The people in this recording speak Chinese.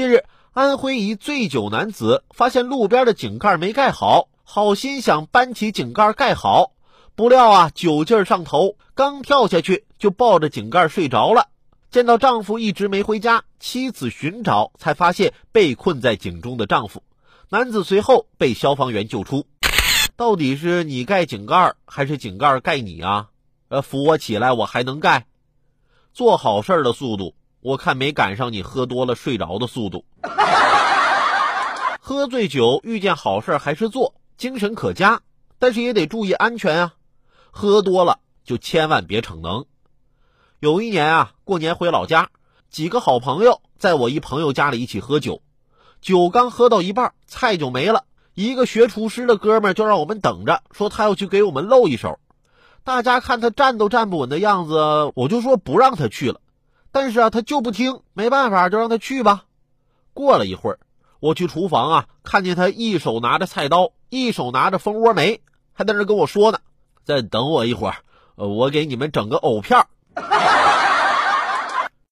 近日，安徽一醉酒男子发现路边的井盖没盖好，好心想搬起井盖盖好，不料啊酒劲上头，刚跳下去就抱着井盖睡着了。见到丈夫一直没回家，妻子寻找才发现被困在井中的丈夫。男子随后被消防员救出。到底是你盖井盖，还是井盖盖你啊？呃，扶我起来，我还能盖。做好事的速度，我看没赶上你喝多了睡着的速度。喝醉酒遇见好事还是做，精神可嘉，但是也得注意安全啊。喝多了就千万别逞能。有一年啊，过年回老家，几个好朋友在我一朋友家里一起喝酒，酒刚喝到一半，菜就没了。一个学厨师的哥们就让我们等着，说他要去给我们露一手。大家看他站都站不稳的样子，我就说不让他去了。但是啊，他就不听，没办法，就让他去吧。过了一会儿，我去厨房啊，看见他一手拿着菜刀，一手拿着蜂窝煤，还在那跟我说呢：“再等我一会儿，我给你们整个藕片儿。”